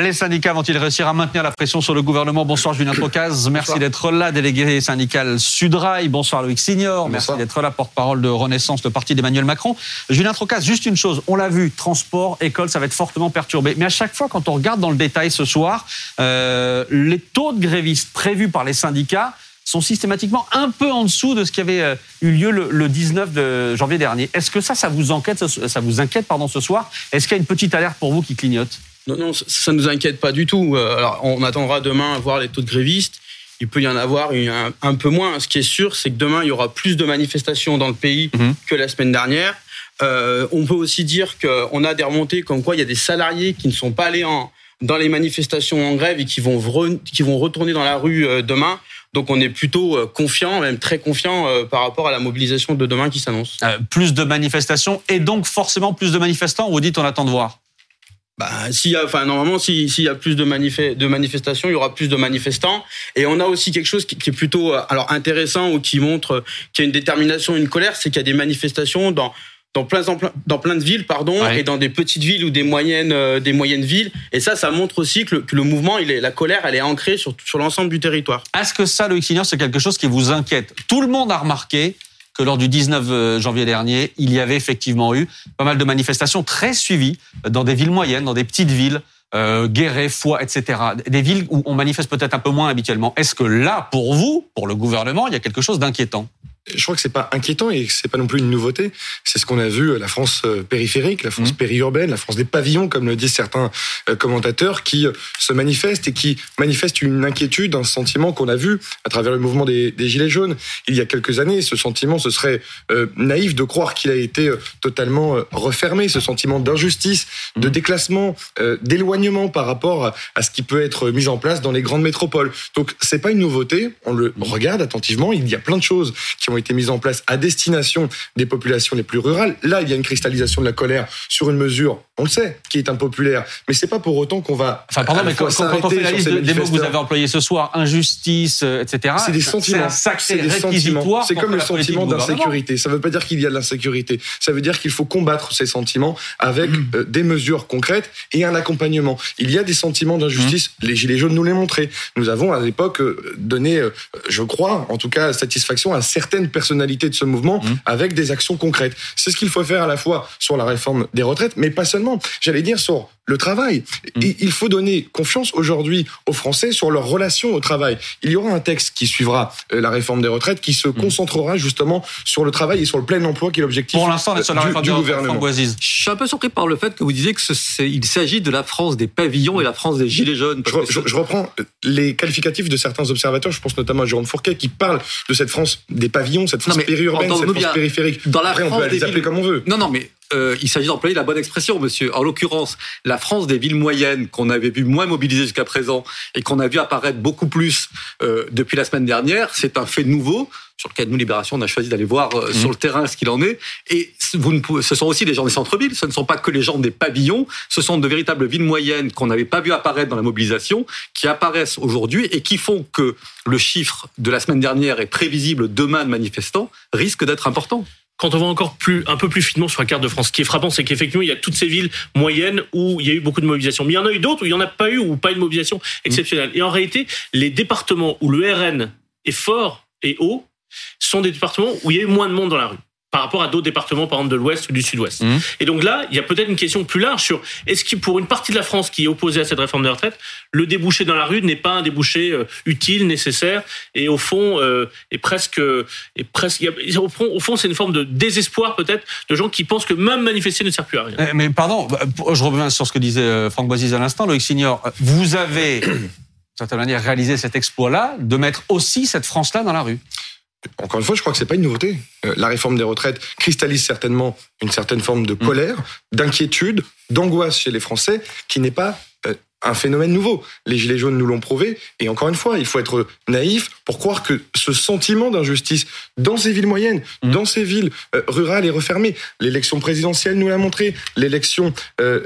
Les syndicats vont-ils réussir à maintenir la pression sur le gouvernement? Bonsoir Julien Trocaz, merci d'être là, délégué syndical Sudrail. Bonsoir Loïc Signor, merci d'être là, porte-parole de Renaissance, le parti d'Emmanuel Macron. Julien Trocaz, juste une chose, on l'a vu, transport, école, ça va être fortement perturbé. Mais à chaque fois, quand on regarde dans le détail ce soir, euh, les taux de grévistes prévus par les syndicats sont systématiquement un peu en dessous de ce qui avait euh, eu lieu le, 19 de janvier dernier. Est-ce que ça, ça vous inquiète, ça vous inquiète pardon, ce soir? Est-ce qu'il y a une petite alerte pour vous qui clignote? Non, non, ça ne nous inquiète pas du tout. Euh, alors, on attendra demain à voir les taux de grévistes. Il peut y en avoir un, peu moins. Ce qui est sûr, c'est que demain, il y aura plus de manifestations dans le pays mhm. que la semaine dernière. Euh, on peut aussi dire qu'on a des remontées comme quoi il y a des salariés qui ne sont pas allés en, dans les manifestations en grève et qui vont, qui vont retourner dans la rue euh, demain. Donc on est plutôt confiant, même très confiant par rapport à la mobilisation de demain qui s'annonce. plus de manifestations et donc forcément plus de manifestants. Vous dites on attend de voir. Bah, s'il y a, enfin, normalement, s'il y a plus de, de manifestations, il y aura plus de manifestants. Et on a aussi quelque chose qui, est plutôt, euh, alors, intéressant ou qui montre qu'il y a une détermination, une colère, c'est qu'il y a des manifestations dans, dans plein, dans plein de villes, pardon, et dans des petites villes ou des moyennes, euh, des moyennes villes. Et ça, ça montre aussi que le, que le mouvement, il est, la colère, elle est ancrée sur, sur l'ensemble du territoire. Est-ce que ça, Loïc Signor, c'est quelque chose qui vous inquiète? Tout le monde a remarqué que lors du 19 euh, janvier dernier, il y avait effectivement eu pas mal de manifestations très suivies dans des villes moyennes, dans des petites villes, euh, Guéret, Foix, etc. Des villes où on manifeste peut-être un peu moins habituellement. Est-ce que là, pour vous, pour le gouvernement, il y a quelque chose d'inquiétant? Je crois que c'est pas inquiétant et c'est pas non plus une nouveauté. C'est ce qu'on a vu la France euh, périphérique, la France mmh. périurbaine, la France des pavillons, comme le disent certains euh, commentateurs, qui euh, se manifestent et qui manifestent une inquiétude, un sentiment qu'on a vu à travers le mouvement des, gilets jaunes il y a quelques années. Ce sentiment, ce serait naïf de croire qu'il a été totalement refermé. Ce sentiment d'injustice, de mmh. déclassement, d'éloignement par rapport à ce qui peut être mis en place dans les grandes métropoles. Donc c'est pas une nouveauté. On le mmh. regarde attentivement. Il y a plein de choses qui ont été mises en place à destination des populations les plus rurales. Là, il y a une cristallisation de la colère sur une mesure, on le sait, qui est impopulaire. Mais c'est pas pour autant qu'on va. Enfin, pardon, mais quand, on fait la liste des mots que vous avez employés ce soir, injustice, euh, etc. C'est des sentiments. C'est des sentiments. C'est comme le sentiment d'insécurité. Ça ne veut pas dire qu'il y a de l'insécurité. Ça veut dire qu'il faut combattre ces sentiments avec mmh. euh, des mesures concrètes et un accompagnement. Il y a des sentiments d'injustice. Mmh. Les Gilets jaunes nous l'ont montré. Nous avons à l'époque euh, donné, je crois, en tout cas, satisfaction à certaines personnalité de ce mouvement mmh. avec des actions concrètes. C'est ce qu'il faut faire à la fois sur la réforme des retraites, mais pas seulement. J'allais dire sur le travail. Mmh. Il faut donner confiance aujourd'hui aux Français sur leur relation au travail. Il y aura un texte qui suivra euh, la réforme des retraites qui se mmh. concentrera justement sur le travail et sur le plein emploi qui est l'objectif Pour l'instant, sur la réforme du, gouvernement. Je suis un peu surpris par le fait que vous disiez que il s'agit de la France des pavillons et la France des gilets jaunes. Je, reprends les qualificatifs de certains observateurs, je pense notamment à Jérôme Fourquet, qui parle de cette France des pavillons, cette France périurbaine, cette France périphérique. Dans la Après, France on peut les appeler comme on veut. Non, non, mais euh, il s'agit d'employer la bonne expression, monsieur. En l'occurrence, la France des villes moyennes, qu'on avait vu moins mobiliser jusqu'à présent et qu'on a vu apparaître beaucoup plus euh, depuis la semaine dernière, c'est un fait nouveau sur lequel nous, Libération, on a choisi d'aller voir euh, sur le terrain ce qu'il en est. Et vous ne ce sont aussi les gens des centres-villes, ce ne sont pas que les gens des pavillons, ce sont de véritables villes moyennes qu'on n'avait pas vu apparaître dans la mobilisation, qui apparaissent aujourd'hui et qui font que le chiffre de la semaine dernière est prévisible demain de manifestants risque d'être important quand on va encore plus, un peu plus finement sur la carte de France, ce qui est frappant, c'est qu'effectivement, il y a toutes ces villes moyennes où il y a eu beaucoup de mobilisation. Mais il y en a eu d'autres où il n'y en a pas eu, ou pas une mobilisation exceptionnelle. Et en réalité, les départements où le RN est fort et haut sont des départements où il y a eu moins de monde dans la rue par rapport à d'autres départements, par exemple de l'Ouest ou du Sud-Ouest. Mmh. Et donc là, il y a peut-être une question plus large sur est-ce que pour une partie de la France qui est opposée à cette réforme des retraites, le débouché dans la rue n'est pas un débouché euh, utile, nécessaire, et au fond euh, est presque, est presque, au fond, au fond c'est une forme de désespoir peut-être de gens qui pensent que même manifester ne sert plus à rien. Mais pardon, bah, je reviens sur ce que disait euh, Franck Boisis à l'instant, Loïc Signor. Vous avez, d'une certaine manière, réalisé cet exploit-là de mettre aussi cette France-là dans la rue. Encore une fois, je crois que c'est pas une nouveauté. Euh, la réforme des retraites cristallise certainement une certaine forme de mm. colère, d'inquiétude, d'angoisse chez les Français, qui n'est pas euh, un phénomène nouveau. Les Gilets jaunes nous l'ont prouvé. Et encore une fois, il faut être naïf pour croire que ce sentiment d'injustice dans ces villes moyennes, mm. dans ces villes euh, rurales est refermé. L'élection présidentielle nous l'a montré. L'élection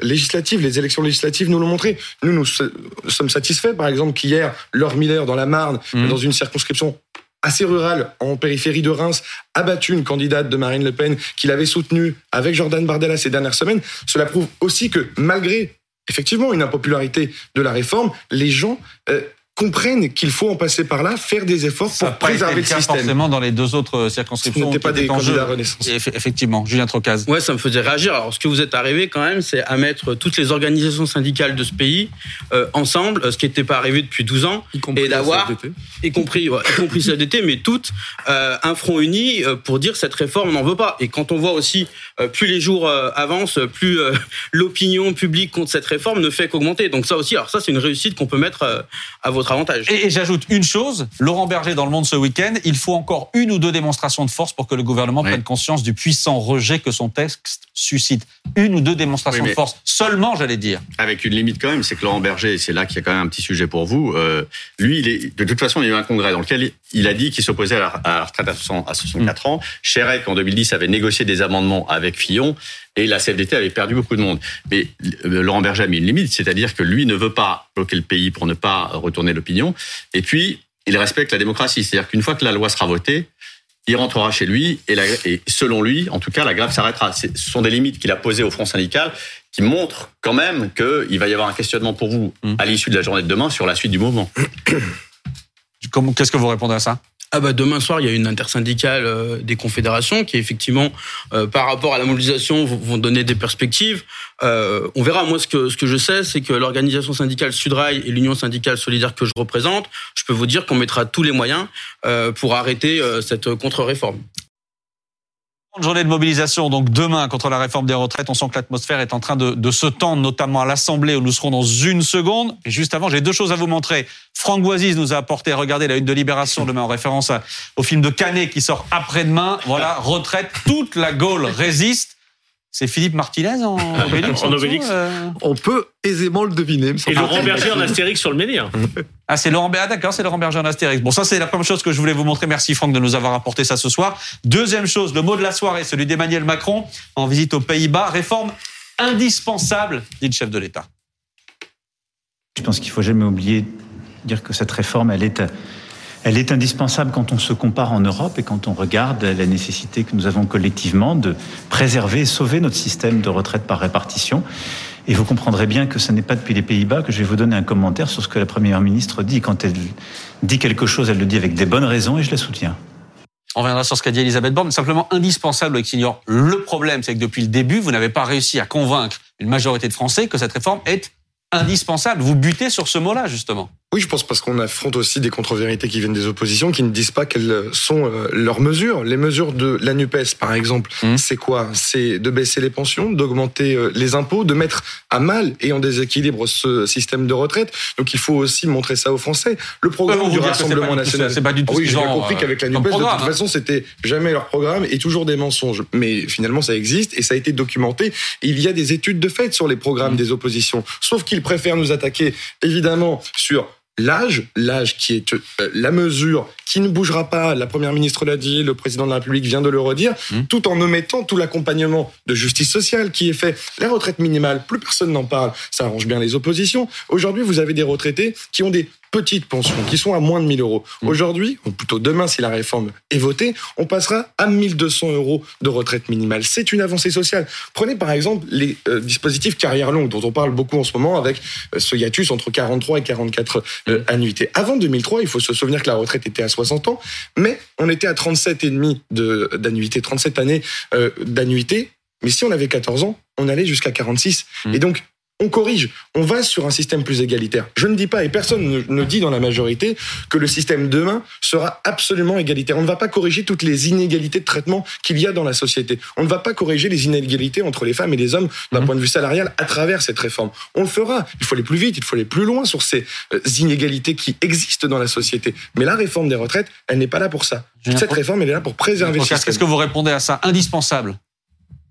législative, les élections législatives nous l'ont montré. Nous, nous sommes satisfaits, par exemple, qu'hier, Laure Miller, dans la Marne, mm. dans une circonscription assez rural, en périphérie de Reims, a une candidate de Marine Le Pen qu'il avait soutenue avec Jordan Bardella ces dernières semaines. Cela prouve aussi que malgré effectivement une impopularité de la réforme, les gens euh, comprennent qu'il faut en passer par là, faire des efforts pour préserver le, système. Forcément, dans les deux autres circonscriptions, ce n'était pas des candidats Renaissance. Effectivement, Julien Trocaz. Ouais, ça me faisait réagir. Alors, ce que vous êtes arrivé quand même, c'est à mettre toutes les organisations syndicales de ce pays euh, ensemble, ce qui n'était pas arrivé depuis 12 ans, et d'avoir, y compris, ouais, y compris CFDT, mais toutes euh, un front uni euh, pour dire cette réforme, on n'en veut pas. Et quand on voit aussi, euh, plus les jours euh, avancent, plus l'opinion publique contre cette réforme ne fait qu'augmenter. Donc ça aussi, alors ça, c'est une réussite qu'on peut mettre à votre avantage. Et, j'ajoute une chose, Laurent Berger dans Le Monde ce week-end, il faut encore une ou deux démonstrations de force pour que le gouvernement prenne conscience du puissant rejet que son texte suscite. Une ou deux démonstrations de force seulement, j'allais dire. Avec une limite quand même, c'est que Laurent Berger, c'est là qu'il y a quand même un petit sujet pour vous, euh, lui, il est, de toute façon, il y a eu un congrès dans lequel il a dit qu'il s'opposait à, la retraite à, 64 ans. Chérec, en 2010, avait négocié des amendements avec Fillon et la CFDT avait perdu beaucoup de monde. Mais euh, Laurent Berger a mis une limite, c'est-à-dire que lui ne veut pas bloquer le pays pour ne pas retourner l'opinion. Et puis, il respecte la démocratie. C'est-à-dire qu'une fois que la loi sera votée, il rentrera chez lui et, et selon lui, en tout cas, la grève s'arrêtera. Ce sont des limites qu'il a posées au Front syndical qui montrent quand même qu'il va y avoir un questionnement pour vous mmh. à l'issue de la journée de demain sur la suite du mouvement. Qu'est-ce que vous répondez à ça? Ah bah demain soir, il y a une intersyndicale euh, des confédérations qui effectivement, euh, par rapport à la mobilisation, vont donner des perspectives. Euh, on verra. Moi, ce que ce que je sais, c'est que l'organisation syndicale Sudrail et l'union syndicale solidaire que je représente, je peux vous dire qu'on mettra tous les moyens pour arrêter cette contre-réforme journée de mobilisation, donc demain, contre la réforme des retraites. On sent que l'atmosphère est en train de, de, se tendre, notamment à l'Assemblée, où nous serons dans une seconde. Et juste avant, j'ai deux choses à vous montrer. Franck Boisise nous a apporté, regardez, la une de Libération, demain, en référence au film de Canet qui sort après-demain. Voilà, retraite, toute la Gaule résiste. C'est Philippe Martinez en Obélix. en Obélix. Euh On peut aisément le deviner. Et Laurent Berger en Astérix sur le menhir. Ah, c'est Laurent Berger, ah, d'accord, c'est Laurent Berger en Astérix. Bon, ça, c'est la première chose que je voulais vous montrer. Merci Franck de nous avoir apporté ça ce soir. Deuxième chose, le mot de la soirée, celui d'Emmanuel Macron en visite aux Pays-Bas. Réforme indispensable, dit le chef de l'État. Je pense qu'il faut jamais oublier de dire que cette réforme, elle est elle est indispensable quand on se compare en Europe et quand on regarde la nécessité que nous avons collectivement de préserver et sauver notre système de retraite par répartition. Et vous comprendrez bien que ce n'est pas depuis les Pays-Bas que je vais vous donner un commentaire sur ce que la Première ministre dit. Quand elle dit quelque chose, elle le dit avec des bonnes raisons et je la soutiens. On reviendra sur ce qu'a dit Elisabeth Borne. Simplement indispensable avec Signor. Le problème, c'est que depuis le début, vous n'avez pas réussi à convaincre une majorité de Français que cette réforme est indispensable. Vous butez sur ce mot-là, justement. Oui, je pense parce qu'on affronte aussi des contre-vérités qui viennent des oppositions, qui ne disent pas quelles sont euh, leurs mesures. Les mesures de la NUPES, par exemple, mmh. c'est quoi? C'est de baisser les pensions, d'augmenter euh, les impôts, de mettre à mal et en déséquilibre ce système de retraite. Donc il faut aussi montrer ça aux Français. Le programme du Rassemblement national. C'est pas du tout ah oui, j'ai compris euh, qu'avec la NUPES, de toute hein. façon, c'était jamais leur programme et toujours des mensonges. Mais finalement, ça existe et ça a été documenté. il y a des études de fait sur les programmes mmh. des oppositions. Sauf qu'ils préfèrent nous attaquer, évidemment, sur l'âge, l'âge qui est euh, la mesure qui ne bougera pas, la première ministre l'a dit, le président de la République vient de le redire, mmh. tout en omettant tout l'accompagnement de justice sociale qui est fait. La retraite minimale, plus personne n'en parle, ça arrange bien les oppositions. Aujourd'hui, vous avez des retraités qui ont des petites pensions qui sont à moins de 1000 euros. Mmh. Aujourd'hui, ou plutôt demain si la réforme est votée, on passera à 1200 euros de retraite minimale. C'est une avancée sociale. Prenez par exemple les euh, dispositifs carrière longue dont on parle beaucoup en ce moment avec euh, ce hiatus entre 43 et 44 euh, mmh. annuités. Avant 2003, il faut se souvenir que la retraite était à 60 ans, mais on était à 37,5 d'annuité, 37 années d'annuité. Mais si on avait 14 ans, on allait jusqu'à 46. Mmh. Et donc, on corrige, on va sur un système plus égalitaire. Je ne dis pas, et personne ne, dit dans la majorité, que le système demain sera absolument égalitaire. On ne va pas corriger toutes les inégalités de traitement qu'il y a dans la société. On ne va pas corriger les inégalités entre les femmes et les hommes d'un mmh. point de vue salarial à travers cette réforme. On le fera. Il faut aller plus vite, il faut aller plus loin sur ces euh, inégalités qui existent dans la société. Mais la réforme des retraites, elle n'est pas là pour ça. Cette réforme, elle est là pour préserver le système. Qu'est-ce que vous répondez à ça? Indispensable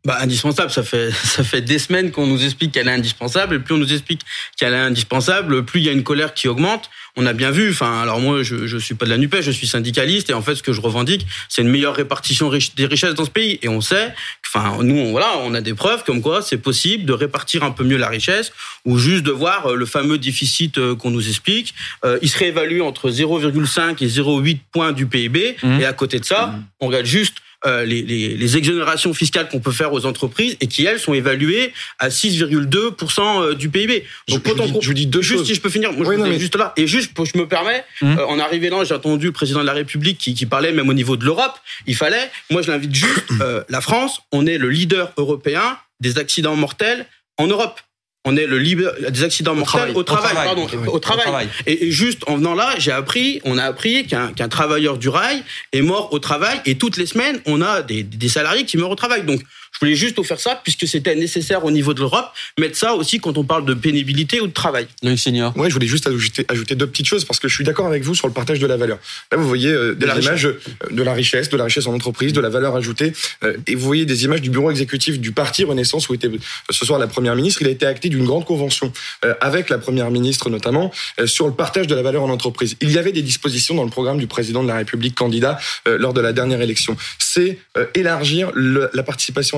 bah, indispensable. Ça fait, ça fait des semaines qu'on nous explique qu'elle est indispensable. Et plus on nous explique qu'elle est indispensable, plus il y a une colère qui augmente. On a bien vu. Enfin, alors moi, je, je suis pas de la Nupes, je suis syndicaliste. Et en fait, ce que je revendique, c'est une meilleure répartition des richesses dans ce pays. Et on sait, enfin, nous, on, voilà, on a des preuves comme quoi c'est possible de répartir un peu mieux la richesse ou juste de voir euh, le fameux déficit euh, qu'on nous explique. Euh, il se réévalue entre 0,5 et 0,8 points du PIB. Mmh. Et à côté de ça, mmh. on regarde juste euh, les, les, les, exonérations fiscales qu'on peut faire aux entreprises et qui elles sont évaluées à 6,2% euh, du PIB. Donc je, je, dis, je, dis, deux juste choses. si je peux finir, moi oui, je non, mais... juste là et juste je me permets mmh. euh, en arrivant là, j'ai entendu le président de la République qui, qui parlait même au niveau de l'Europe, il fallait moi je l'invite juste euh, la France, on est le leader européen des accidents mortels en Europe on est le libre des accidents au mortels travail. au travail, au travail, pardon, oui, au travail. Au travail. Et, et, juste en venant là, j'ai appris, on a appris qu'un qu travailleur du rail est mort au travail et toutes les semaines, on a des, des salariés qui meurent au travail. Donc, je voulais juste vous faire ça puisque c'était nécessaire au niveau de l'Europe, mettre ça aussi quand on parle de pénibilité ou de travail. Loïc. Ouais, je voulais juste ajouter, ajouter, deux petites choses parce que je suis d'accord avec vous sur le partage de la valeur. Là, vous voyez euh, des de images de la richesse, de la richesse en entreprise, de la valeur ajoutée, euh, et vous voyez des images du bureau exécutif du parti Renaissance où était ce soir la première ministre. Il a été acté d'une grande convention euh, avec la première ministre notamment euh, sur le partage de la valeur en entreprise. Il y avait des dispositions dans le programme du président de la République candidat euh, lors de la dernière élection. C'est élargir le, la participation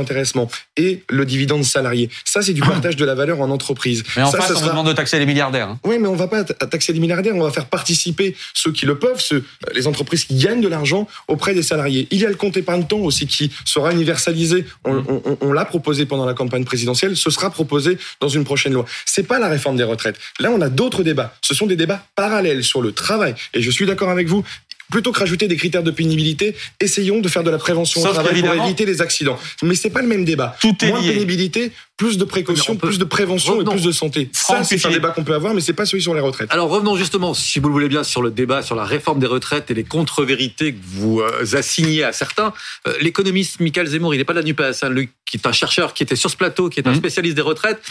et le dividende salarié. Ça, c'est du partage de la valeur en entreprise. Mais en ça, face, ça on sera... demande de taxer les milliardaires. Hein. Oui, mais on va pas taxer les milliardaires, on va faire participer ceux qui le peuvent, ceux, les entreprises qui gagnent de l'argent auprès des salariés. Il y a le compte épargne-temps aussi qui sera universalisé. On, on, on l'a proposé pendant la campagne présidentielle, ce sera proposé dans une prochaine loi. C'est pas la réforme des retraites. Là, on a d'autres débats. Ce sont des débats parallèles sur le travail. Et je suis d'accord avec vous plutôt que rajouter des critères de pénibilité, essayons de faire de la prévention Sauf au travail pour éviter les accidents. Mais c'est pas le même débat. Tout est Moins lié. pénibilité, plus de précaution, peut... plus de prévention revenons. et plus de santé. Ça, c'est un débat qu'on peut avoir, mais c'est pas celui sur les retraites. Alors revenons justement, si vous le voulez bien, sur le débat sur la réforme des retraites et les contre-vérités que vous euh, assignez à certains. Euh, L'économiste Michael Zemmour, il n'est pas de la NUPES, hein, lui, qui est un chercheur qui était sur ce plateau, qui est un Mmh. spécialiste des retraites,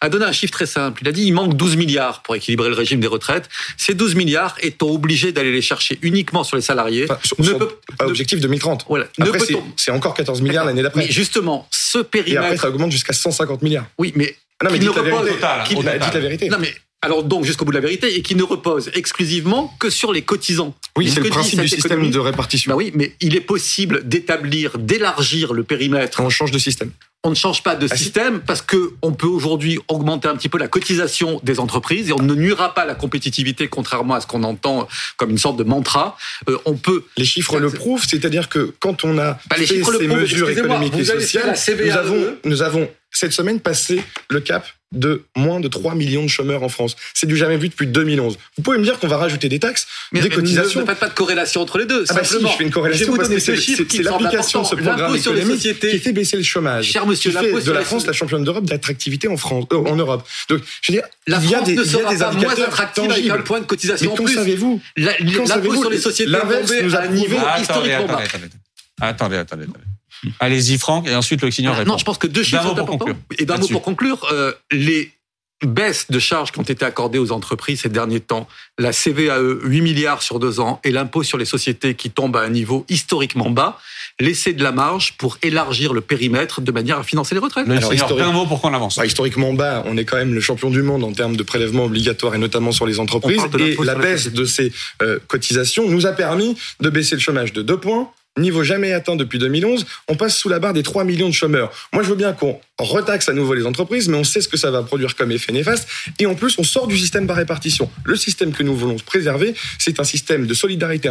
a donné un chiffre très simple. Il a dit il manque 12 milliards pour équilibrer le régime des retraites. Ces 12 milliards étant obligés d'aller les chercher uniquement sur les salariés. Enfin, sur, ne sur, peut, objectif 2030. Voilà. Après, c'est- encore 14 milliards l'année d'après. Justement, ce Et après, périmètre. ça augmente jusqu'à 150 milliards. Oui, mais. Ah non, mais qui dites la vérité. total. dites la vérité. Non mais alors donc jusqu'au bout de la vérité et qui ne repose exclusivement que sur les cotisants. Oui, Ce c'est le principe du système économie- de répartition. Bah oui, mais il est possible d'établir, d'élargir le périmètre. On change de système. On ne change pas de Ah, système parce que on peut aujourd'hui augmenter un petit peu la cotisation des entreprises et on ne nuira pas la compétitivité contrairement à ce qu'on entend comme une sorte de mantra. Euh, on peut Les chiffres le prouvent, c'est-à-dire que quand on a Bah, les fait ces prouvent, mesures économiques et sociales, CVAE. nous avons, nous avons cette semaine passé le cap de moins de 3 millions de chômeurs en France. C'est du jamais vu depuis 2011. Vous pouvez me dire qu'on va rajouter des taxes, mais, des mais cotisations. Ne, ne faites pas de corrélation entre les deux. Ah bah si, simplement. je fais une corrélation vous parce que c'est l'application de ce programme L'impôt sur les économique sociétés. qui fait baisser le chômage, Cher monsieur, qui fait de la France la championne d'Europe d'attractivité en France, euh, en Europe. Donc, je veux dire, La il y a France des, ne il y a sera des pas moins attractive avec tangibles. un point de cotisation Mais en qu'en plus. savez-vous L'impôt sur les sociétés est L'inverse tombé nous a à un niveau Ah, historiquement bas. Attendez, attendez, attendez. Allez-y, Franck, et ensuite le Signor Ah, répond. non, je pense que deux D'un chiffres mot sont pour importants. conclure. Et d'un mot pour conclure, euh, les baisses de charges qui ont été accordées aux entreprises ces derniers temps, la CVAE 8 milliards sur deux ans et l'impôt sur les sociétés qui tombe à un niveau historiquement bas, laisser de la marge pour élargir le périmètre de manière à financer les retraites. Le Alors, d'un mot pour qu'on avance. Bah, historiquement bas, on est quand même le champion du monde en termes de prélèvements obligatoires et notamment sur les entreprises. Et la baisse de ces euh, cotisations nous a permis de baisser le chômage de deux points. Niveau jamais atteint depuis 2011, on passe sous la barre des 3 millions de chômeurs. Moi, je veux bien qu'on retaxe à nouveau les entreprises, mais on sait ce que ça va produire comme effet néfaste. Et en plus, on sort du système par répartition. Le système que nous voulons préserver, c'est un système de solidarité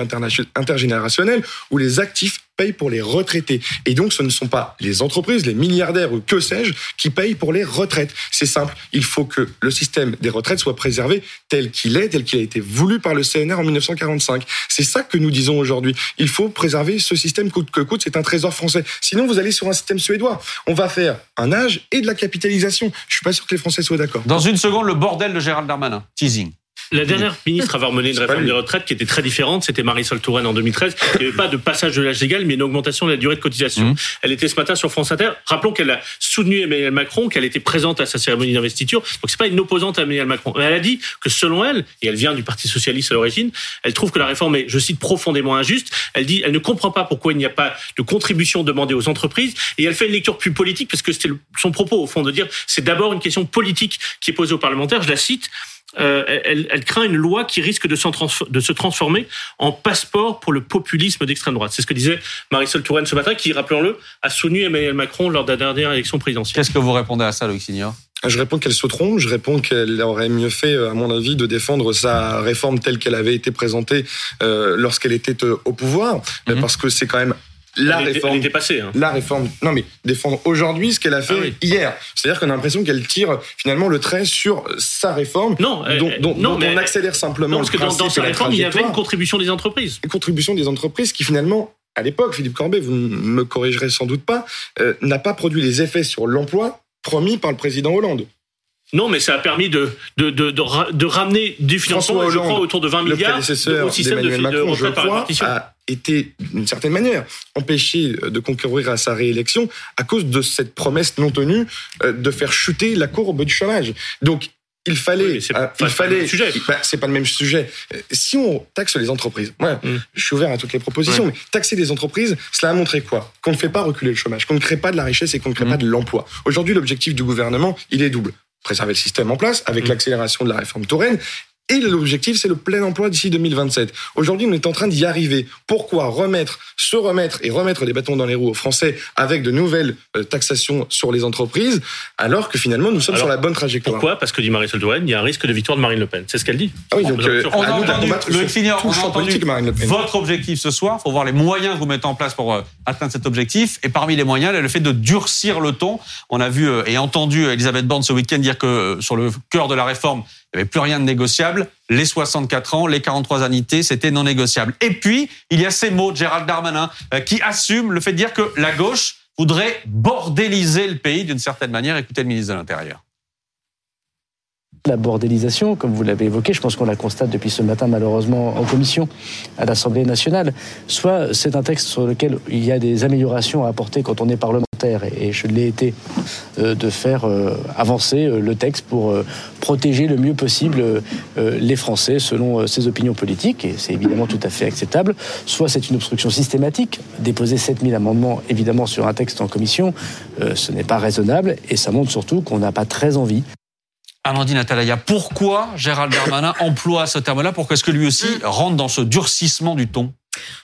intergénérationnelle où les actifs payent pour les retraités. Et donc, ce ne sont pas les entreprises, les milliardaires ou que sais-je, qui payent pour les retraites. C'est simple. Il faut que le système des retraites soit préservé tel qu'il est, tel qu'il a été voulu par le CNR en 1945. C'est ça que nous disons aujourd'hui. Il faut préserver ce système coûte que coûte. C'est un trésor français. Sinon, vous allez sur un système suédois. On va faire un âge et de la capitalisation. Je suis pas sûr que les Français soient d'accord. Dans une seconde, le bordel de Gérald Darmanin. Teasing. La dernière ministre à avoir mené une réforme des retraites qui était très différente, c'était Marisol Touraine en 2013. Il n'y avait pas de passage de l'âge légal, mais une augmentation de la durée de cotisation. Mhm. Elle était ce matin sur France Inter. Rappelons qu'elle a soutenu Emmanuel Macron, qu'elle était présente à sa cérémonie d'investiture. Donc c'est pas une opposante à Emmanuel Macron. Mais elle a dit que selon elle, et elle vient du Parti socialiste à l'origine, elle trouve que la réforme est, je cite, profondément injuste. Elle dit, elle ne comprend pas pourquoi il n'y a pas de contribution demandée aux entreprises. Et elle fait une lecture plus politique parce que c'était son propos au fond de dire, c'est d'abord une question politique qui est posée aux parlementaires. Je la cite. Euh, elle, elle craint une loi qui risque de, s'en transfo- de se transformer en passeport pour le populisme d'extrême droite. C'est ce que disait Marisol Touraine ce matin, qui, rappelons-le, a soutenu Emmanuel Macron lors de la dernière élection présidentielle. Qu'est-ce que vous répondez à ça, Loïc Signor? Je réponds qu'elle se trompe. Je réponds qu'elle aurait mieux fait, à mon avis, de défendre sa réforme telle qu'elle avait été présentée euh, lorsqu'elle était euh, au pouvoir, Mhm. parce que c'est quand même la Elle réforme. elle était passée, hein. La réforme. Non, mais défendre aujourd'hui ce qu'elle a fait Ah oui. hier. C'est-à-dire qu'on a l'impression qu'elle tire finalement le trait sur sa réforme. Non, dont, dont- non, dont mais- on accélère simplement Non, parce le que dans, dans sa réforme, il y avait une contribution des entreprises. Une contribution des entreprises qui finalement, à l'époque, Philippe Corbet, vous ne me corrigerez sans doute pas, euh, n'a pas produit les effets sur l'emploi promis par le président Hollande. Non, mais ça a permis de, de, de, de, ra- de ramener du financement, je crois, autour de 20 le milliards au système de, Macron, je par a été, d'une certaine manière, empêché de concourir à sa réélection à cause de cette promesse non tenue euh, de faire chuter la courbe du chômage. Donc, il fallait, Oui, c'est euh, pas il le fallait, même sujet. Bah, c'est pas le même sujet. Euh, Si on taxe les entreprises, moi, Mm. je suis ouvert à toutes les propositions, Ouais. mais taxer les entreprises, cela a montré quoi? Qu'on ne fait pas reculer le chômage, qu'on ne crée pas de la richesse et qu'on ne crée Mm. pas de l'emploi. Aujourd'hui, l'objectif du gouvernement, il est double préserver le système en place avec Mm. l'accélération de la réforme Touraine et l'objectif, c'est le plein emploi d'ici 2027. Aujourd'hui, on est en train d'y arriver. Pourquoi remettre, se remettre et remettre des bâtons dans les roues aux Français avec de nouvelles euh, taxations sur les entreprises, alors que finalement, nous sommes Alors, sur la bonne trajectoire? Pourquoi? Parce que dit Marisol Touraine, il y a un risque de victoire de Marine Le Pen. C'est ce qu'elle dit. Ah oui, donc, euh, On a entendu le tout on a entendu politique, Marine Le Pen. votre objectif ce soir. Il faut voir les moyens que vous mettez en place pour euh, atteindre cet objectif. Et parmi les moyens, il y a le fait de durcir le ton. On a vu euh, et entendu Elisabeth Borne ce week-end dire que sur le cœur de la réforme, il n'y avait plus rien de négociable. Les 64 ans, les 43 annités, c'était non négociable. Et puis, il y a ces mots de Gérald Darmanin euh, qui assume le fait de dire que la gauche voudrait bordéliser le pays d'une certaine manière. Écoutez le ministre de l'Intérieur. La bordélisation, comme vous l'avez évoqué, je pense qu'on la constate depuis ce matin malheureusement en commission à l'Assemblée nationale. Soit c'est un texte sur lequel il y a des améliorations à apporter quand on est parlementaire, et je l'ai été, euh, de faire euh, avancer euh, le texte pour protéger le mieux possible les Français selon ses opinions politiques, et c'est évidemment tout à fait acceptable. Soit c'est une obstruction systématique, déposer 7000 amendements évidemment sur un texte en commission, ce n'est pas raisonnable, et ça montre surtout qu'on n'a pas très envie Amandine Atalaya, pourquoi Gérald Darmanin emploie ce terme-là? Pourquoi est-ce que lui aussi rentre dans ce durcissement du ton?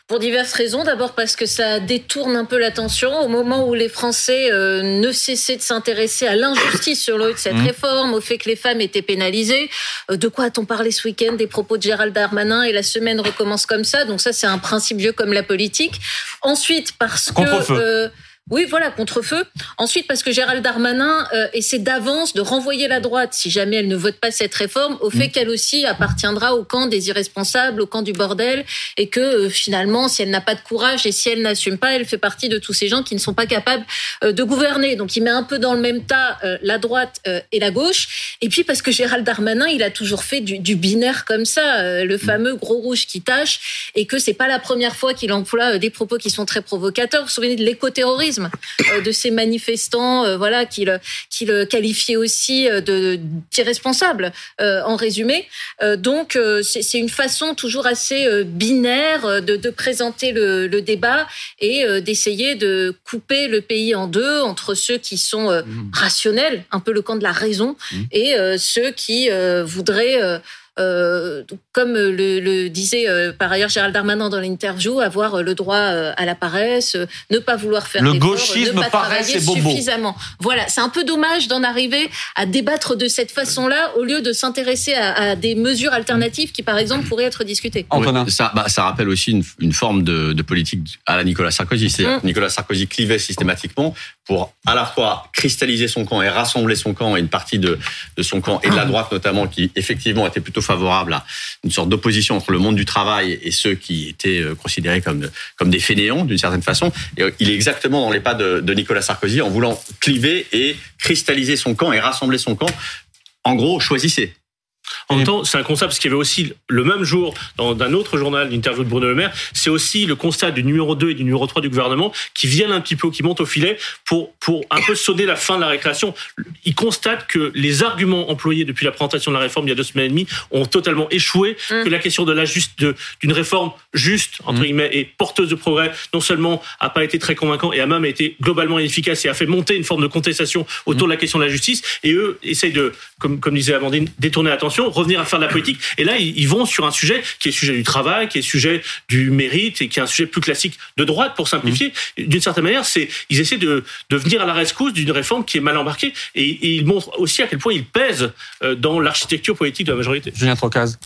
Pour diverses raisons. D'abord parce que ça détourne un peu l'attention au moment où les Français euh, ne cessaient de s'intéresser à l'injustice sur le de cette Mmh. réforme, au fait que les femmes étaient pénalisées. Euh, de quoi a-t-on parlé ce week-end Des propos de Gérald Darmanin? Et la semaine recommence comme ça. Donc ça, c'est un principe vieux comme la politique. Ensuite, parce que... oui, voilà, contre-feu. Ensuite, parce que Gérald Darmanin euh, essaie d'avance de renvoyer la droite, si jamais elle ne vote pas cette réforme, au fait qu'elle aussi appartiendra au camp des irresponsables, au camp du bordel, et que euh, finalement, si elle n'a pas de courage et si elle n'assume pas, elle fait partie de tous ces gens qui ne sont pas capables euh, de gouverner. Donc, il met un peu dans le même tas la droite et la gauche. Et puis, parce que Gérald Darmanin, il a toujours fait du, du binaire comme ça, le fameux gros rouge qui tâche, et que c'est pas la première fois qu'il emploie des propos qui sont très provocateurs. Vous vous souvenez de l'écoterrorisme? Euh, de ces manifestants, euh, voilà, qu'il qu'il qualifiait aussi euh, de d'irresponsables, en résumé. Donc, c'est une façon toujours assez binaire de, de présenter le, le débat et d'essayer de couper le pays en deux entre ceux qui sont euh, rationnels, un peu le camp de la raison, et euh, ceux qui voudraient euh, euh, comme le, le disait euh, par ailleurs Gérald Darmanin dans l'interview, avoir euh, le droit euh, à la paresse, euh, ne pas vouloir faire Le gauchisme, ne pas paresse travailler et bobo. suffisamment. Voilà, c'est un peu dommage d'en arriver à débattre de cette façon-là au lieu de s'intéresser à, à des mesures alternatives qui, par exemple, pourraient être discutées. Oui, ça, bah, ça rappelle aussi une, une forme de, de politique à la Nicolas Sarkozy. C'est-à-dire Mm. que Nicolas Sarkozy clivait systématiquement pour à la fois cristalliser son camp et rassembler son camp et une partie de, de son camp et de la droite notamment qui effectivement était plutôt favorable à une sorte d'opposition entre le monde du travail et ceux qui étaient euh, considérés comme, comme des fainéants d'une certaine façon. Euh, il est exactement dans les pas de Nicolas Sarkozy en voulant cliver et cristalliser son camp et rassembler son camp. En gros, choisissez. En même temps, c'est un constat parce qu'il y avait aussi le même jour dans un autre journal, l'interview de Bruno Le Maire, c'est aussi le constat du numéro 2 et du numéro 3 du gouvernement qui viennent un petit peu, qui montent au filet pour, pour un peu sonner la fin de la récréation. Ils constatent que les arguments employés depuis la présentation de la réforme il y a deux semaines et demie ont totalement échoué, Mm. que la question de la juste, de- d'une réforme juste, entre guillemets, et porteuse de progrès, non seulement a pas été très convaincant et a même été globalement inefficace et a fait monter une forme de contestation autour de la question de la justice. Et eux essayent de, comme, comme disait Amandine, détourner l'attention, revenir à faire de la politique. Et là, ils, ils vont sur un sujet qui est sujet du travail, qui est sujet du mérite et qui est un sujet plus classique de droite, pour simplifier. D'une certaine manière, c'est, ils essaient de, de venir à la rescousse d'une réforme qui est mal embarquée. Et, et ils montrent aussi à quel point ils pèsent euh, dans l'architecture politique de la majorité. Julien Trocaz.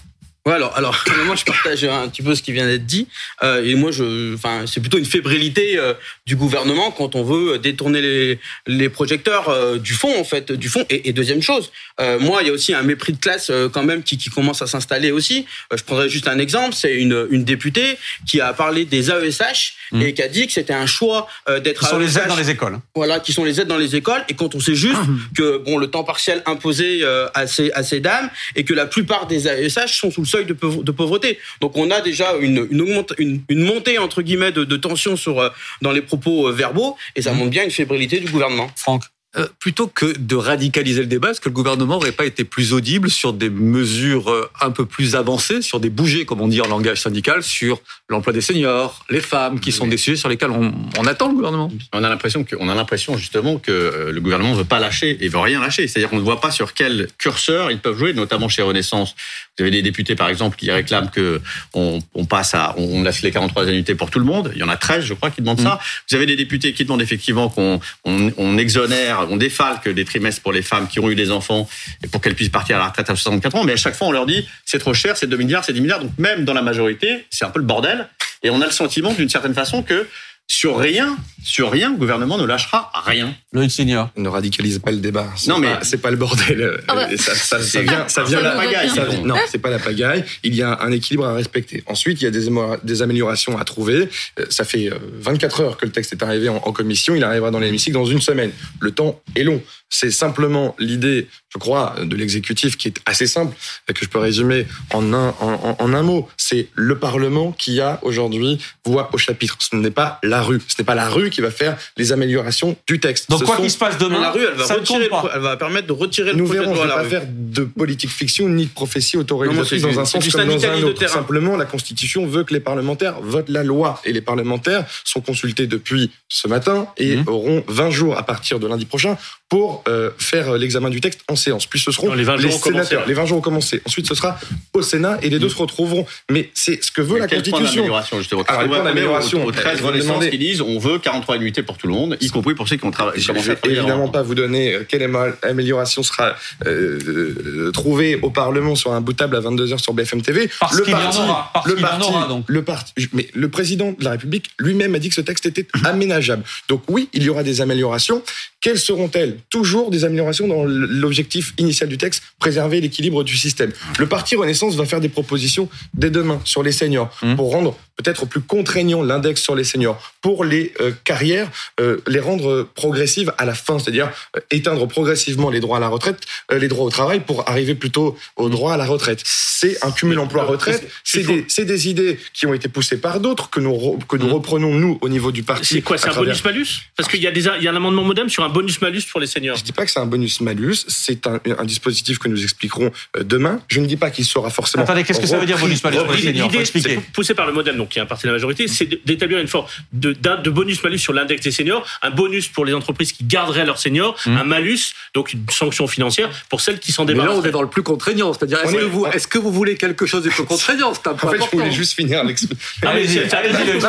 Ouais, alors, alors moi je partage un petit peu ce qui vient d'être dit, euh, et moi je, enfin, c'est plutôt une fébrilité euh, du gouvernement quand on veut détourner les, les projecteurs euh, du fond en fait, du fond. Et, et deuxième chose, euh, moi il y a aussi un mépris de classe euh, quand même qui, qui commence à s'installer aussi. je prendrais juste un exemple, c'est une, une députée qui a parlé des AESH mmh. et qui a dit que c'était un choix d'être. Qui sont les aides dans les écoles. Voilà, qui sont les aides dans les écoles, et quand on sait juste mmh. que bon le temps partiel imposé à ces à ces dames et que la plupart des AESH sont sous le de, pauvreté. Donc on a déjà une, une, une, montée entre guillemets de, de tension sur, euh, dans les propos euh, verbaux et ça mmh. montre bien une fébrilité du gouvernement. Franck euh, plutôt que de radicaliser le débat, est-ce que le gouvernement n'aurait pas été plus audible sur des mesures euh, un peu plus avancées, sur des bougées, comme on dit en langage syndical, sur l'emploi des seniors, les femmes, qui sont des sujets sur lesquels on, on attend le gouvernement? On a l'impression que, on a l'impression justement que euh, le gouvernement ne veut pas lâcher et veut rien lâcher. C'est-à-dire qu'on ne voit pas sur quel curseur ils peuvent jouer, notamment chez Renaissance. Vous avez des députés, par exemple, qui réclament que on, on passe à, on laisse les 43 annuités pour tout le monde. Il y en a 13, je crois, qui demandent ça. Mmh. Vous avez des députés qui demandent effectivement qu'on on, on exonère on défalque des trimestres pour les femmes qui ont eu des enfants et pour qu'elles puissent partir à la retraite à 64 ans. Mais à chaque fois, on leur dit c'est trop cher, c'est 2 milliards, c'est 10 milliards. Donc même dans la majorité, c'est un peu le bordel. Et on a le sentiment d'une certaine façon que sur rien, sur rien, le gouvernement ne lâchera rien. Loïc Seigneur. Ne radicalise pas le débat. Non, mais c'est pas le bordel. Ah ça, ça, ça, vient, ça vient la pagaille. non, c'est pas la pagaille. Il y a un équilibre à respecter. Ensuite, il y a des, des améliorations à trouver. Euh, ça fait 24 euh, heures que le texte est arrivé en, en commission. Il arrivera dans l'hémicycle dans une semaine. Le temps est long. C'est simplement l'idée, je crois, de l'exécutif qui est assez simple, et que je peux résumer en un, en, en un mot. C'est le Parlement qui a aujourd'hui voix au chapitre. Ce n'est pas la rue. Ce n'est pas la rue qui va faire les améliorations du texte. Donc quoi qu'il se passe demain, la rue, elle va, retirer elle va permettre de retirer Nous le verrons, de loi la rue. pas faire de politique fiction ni de prophétie autoréalisatrice dans un sens comme dans un autre. Simplement, la Constitution veut que les parlementaires votent la loi et les parlementaires sont consultés depuis ce matin et mmh. auront 20 jours à partir de lundi prochain pour euh, faire l'examen du texte en séance. Puis ce seront non, les 20 les jours sénateurs. Commencé, les 20 jours ont commencé. Ensuite, ce sera au Sénat et les deux mmh. se retrouveront. Mais c'est ce que veut Mais la Constitution. justement. Alors, point d'amélioration, au 13 Renaissance qui disent on veut 43 annuités pour tout le monde, y compris pour ceux qui ont travaillé. Je ne vais évidemment pas vous donner euh, quelle amélioration sera euh, euh, trouvée au Parlement sur un bout de table à 22h sur BFM TV. Parce le qu'il parti, y en aura. Parce le qu'il y en parti, aura, donc. le parti, mais le président de la République lui-même a dit que ce texte était aménageable. Donc oui, il y aura des améliorations. Quelles seront-elles Toujours des améliorations dans l'objectif initial du texte, préserver l'équilibre du système. Le parti Renaissance va faire des propositions dès demain sur les seniors Mmh. pour rendre peut-être plus contraignant l'index sur les seniors, pour les euh, carrières, euh, les rendre progressives à la fin, c'est-à-dire euh, éteindre progressivement les droits à la retraite, euh, les droits au travail pour arriver plutôt au droit à la retraite. C'est un cumul emploi-retraite. C'est des, idées qui ont été poussées par d'autres que nous re- que nous Mmh. reprenons nous au niveau du parti. C'est quoi C'est un travers- bonus-malus? Parce qu'il y, a des- il y a un amendement modem sur un bonus-malus pour les seniors. Je dis pas que c'est un bonus malus, c'est un, un dispositif que nous expliquerons euh, demain. Je ne dis pas qu'il sera forcément. Attendez, qu'est-ce que ça veut dire bonus-malus pour les seniors? L'idée, expliquer. c'est poussé par le modem, donc qui est un parti de la majorité, c'est d'établir une forme de, bonus-malus sur l'index des seniors, un bonus pour les entreprises qui garderaient leurs seniors, Mmh. un malus, donc une sanction financière pour celles qui s'en Mais là, débarrassent. on est dans le plus contraignant. C'est-à-dire, est-ce est- que, vous, que voulez quelque chose de plus contraignant? C'est un En fait, je important. voulais juste finir l'explication. Allez-y, c'est- allez-y, mais c'est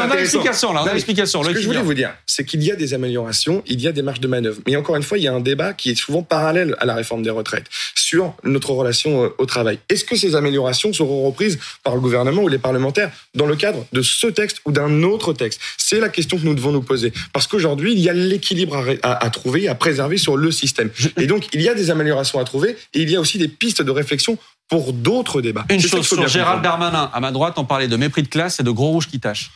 on a l'explication, là, on a Non, mais l'explication. Ce que je voulais vous dire, c'est qu'il y a des améliorations, il y a des marges de manœuvre. Mais encore une fois, il y a un débat qui est souvent parallèle à la réforme des retraites sur notre relation euh, au travail. Est-ce que ces améliorations seront reprises par le gouvernement ou les parlementaires dans le cadre de ce texte ou d'un autre texte? C'est la question que nous devons nous poser. Parce qu'aujourd'hui, il y a l'équilibre à, à- à trouver, à préserver sur le système. Et donc, il y a des améliorations à trouver et il y a aussi des pistes de réflexion pour d'autres débats. Une chose sur Gérald. Darmanin, à ma droite, on parlait de mépris de classe et de gros rouge qui tâche.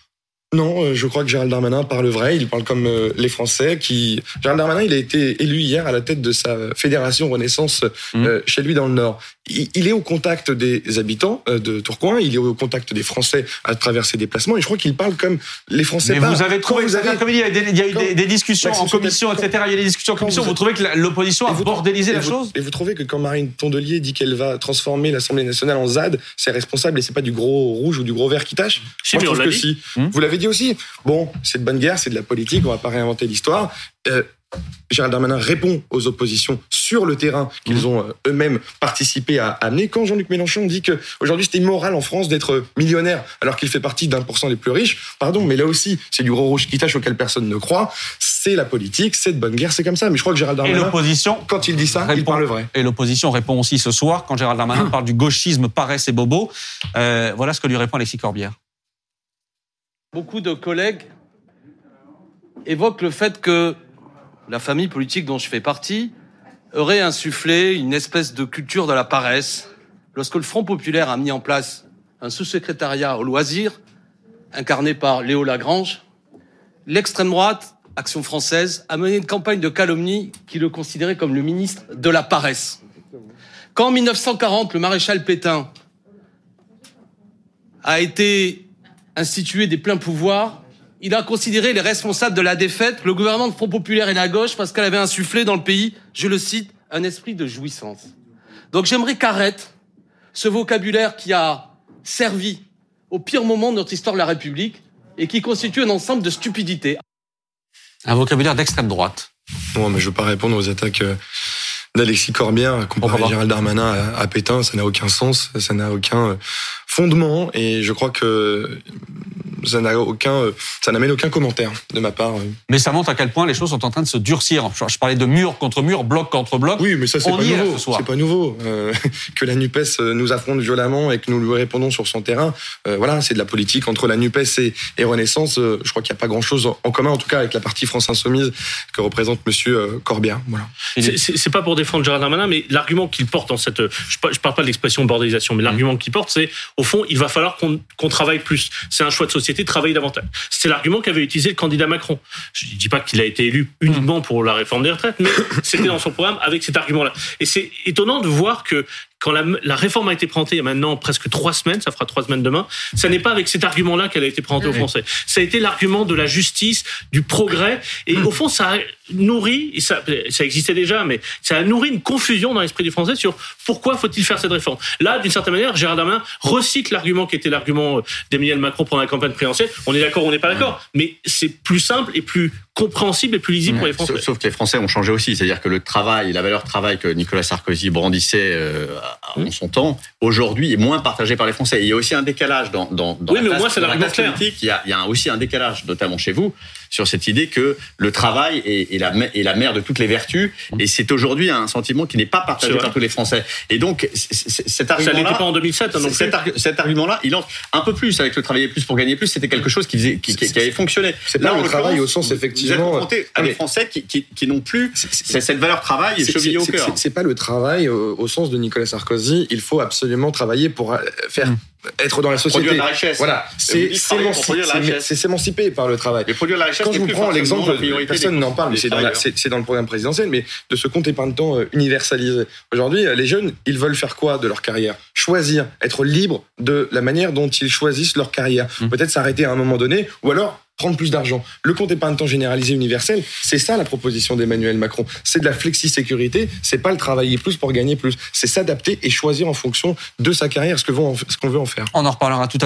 Non, euh, je crois que Gérald Darmanin parle vrai. Il parle comme euh, les Français. Qui Gérald Darmanin, il a été élu hier à la tête de sa fédération Renaissance euh, chez lui dans le Nord. Il, est au contact des habitants de Tourcoing. Il est au contact des Français à travers ses déplacements. Et je crois qu'il parle comme les Français Mais parlent. vous avez trouvé vous avez il y a, eu des, des discussions en commission, etc. Il y a des discussions en commission. vous- Vous trouvez que l'opposition a vous- bordélisé la vous- chose? Et vous trouvez que quand Marine Tondelier dit qu'elle va transformer l'Assemblée nationale en ZAD, c'est responsable et c'est pas du gros rouge ou du gros vert qui tâche? Si, Moi, mais je trouve que si. Vous l'avez dit aussi. Bon, c'est de bonne guerre, c'est de la politique, on va pas réinventer l'histoire. Euh, Gérald Darmanin répond aux oppositions sur le terrain qu'ils mmh. ont euh, eux-mêmes participé à amener. Quand Jean-Luc Mélenchon dit que aujourd'hui c'était immoral en France d'être millionnaire alors qu'il fait partie d'un pour cent les plus riches, pardon, mais là aussi c'est du gros rouge qui tâche auquel personne ne croit. C'est la politique, c'est de bonne guerre, c'est comme ça. Mais je crois que Gérald Darmanin, quand il dit ça, il parle vrai. Et l'opposition répond aussi ce soir quand Gérald Darmanin parle du gauchisme, paresse et bobo. Euh, voilà ce que lui répond Alexis Corbière. Beaucoup de collègues évoquent le fait que la famille politique dont je fais partie aurait insufflé une espèce de culture de la paresse lorsque le Front populaire a mis en place un sous-secrétariat au loisir incarné par Léo Lagrange. L'extrême droite, Action française, a mené une campagne de calomnie qui le considérait comme le ministre de la paresse. Quand en 1940, le maréchal Pétain a été institué des pleins pouvoirs, il a considéré les responsables de la défaite, le gouvernement de Front Populaire et la gauche, parce qu'elle avait insufflé dans le pays, je le cite, un esprit de jouissance. Donc j'aimerais qu'arrête ce vocabulaire qui a servi au pire moment de notre histoire de la République et qui constitue un ensemble de stupidités. Un vocabulaire d'extrême droite. Non, mais je veux pas répondre aux attaques euh, d'Alexis Corbière comparer Gérald Darmanin à, à Pétain, ça n'a aucun sens, ça n'a aucun euh, fondement et je crois que ça n'a aucun, euh, ça n'amène aucun commentaire de ma part. Mais ça montre à quel point les choses sont en train de se durcir. Je parlais de mur contre mur, bloc contre bloc. Oui, mais ça c'est pas, nouveau. C'est pas nouveau. Euh, que la Nupes euh, nous affronte violemment et que nous lui répondons sur son terrain. voilà, c'est de la politique entre la Nupes et, et Renaissance. je crois qu'il n'y a pas grand chose en commun, en tout cas avec la partie France Insoumise que représente Monsieur Corbière. Voilà. C'est pas pour défendre Gérard Darmanin, mais l'argument qu'il porte dans cette, je parle pas de l'expression bordélisation, mais l'argument qu'il porte, c'est au fond, il va falloir qu'on travaille plus. C'est un choix de société travailler davantage. C'est l'argument qu'avait utilisé le candidat Macron. Je ne dis pas qu'il a été élu uniquement pour la réforme des retraites, mais c'était dans son programme avec cet argument-là. Et c'est étonnant de voir que quand la, réforme a été présentée il y a maintenant presque trois semaines, ça fera trois semaines demain, ça n'est pas avec cet argument-là qu'elle a été présentée aux Français. Ça a été l'argument de la justice, du progrès, et au fond, ça a nourri, et ça, ça existait déjà, mais ça a nourri une confusion dans l'esprit des Français sur pourquoi faut-il faire cette réforme. Là, d'une certaine manière, Gérard Darmanin recycle l'argument qui était l'argument d'Emmanuel Macron pendant la campagne présidentielle. On est d'accord, on n'est pas d'accord, mais c'est plus simple et plus compréhensible et plus lisible pour les Français. Sauf, que les Français ont changé aussi, c'est-à-dire que le travail, la valeur travail que Nicolas Sarkozy brandissait en son temps, aujourd'hui est moins partagé par les Français. il y a aussi un décalage dans, dans, dans oui, mais au moins c'est l'argument politique. Il y, a, il y a aussi un décalage, notamment chez vous, sur cette idée que le travail est, la, est la mère de toutes les vertus. Mmh. Et c'est aujourd'hui un sentiment qui n'est pas partagé par tous les Français. Et donc, cet argument-là. Ça n'était pas en 2007, hein, cet, cet argument-là, il entre un peu plus avec le travailler plus pour gagner plus. C'était quelque chose qui, faisait, qui, qui avait fonctionné. C'est là le travail au sens effectivement. Vous êtes à des Français qui, qui, qui n'ont plus cette valeur travail chevillée au cœur. C'est pas le travail au, sens de Nicolas Sarkozy. Il faut absolument travailler pour euh, faire. Mmh être dans la société. La richesse. Voilà, c'est s'émanciper par le travail. produire la richesse, Quand je vous prends l'exemple, personne n'en parle, mais c'est dans, dans, le programme présidentiel, mais de ce compte épargne-temps euh, universalisé. Aujourd'hui, euh, les jeunes, ils veulent faire quoi de leur carrière? Choisir, être libre de la manière dont ils choisissent leur carrière. Mmh. Peut-être s'arrêter à un moment donné, ou alors prendre plus d'argent. Le compte épargne-temps généralisé universel, c'est ça la proposition d'Emmanuel Macron. C'est de la flexi-sécurité, c'est pas le travailler plus pour gagner plus. C'est s'adapter et choisir en fonction de sa carrière ce qu'on veut en faire. On en reparlera tout à l'heure.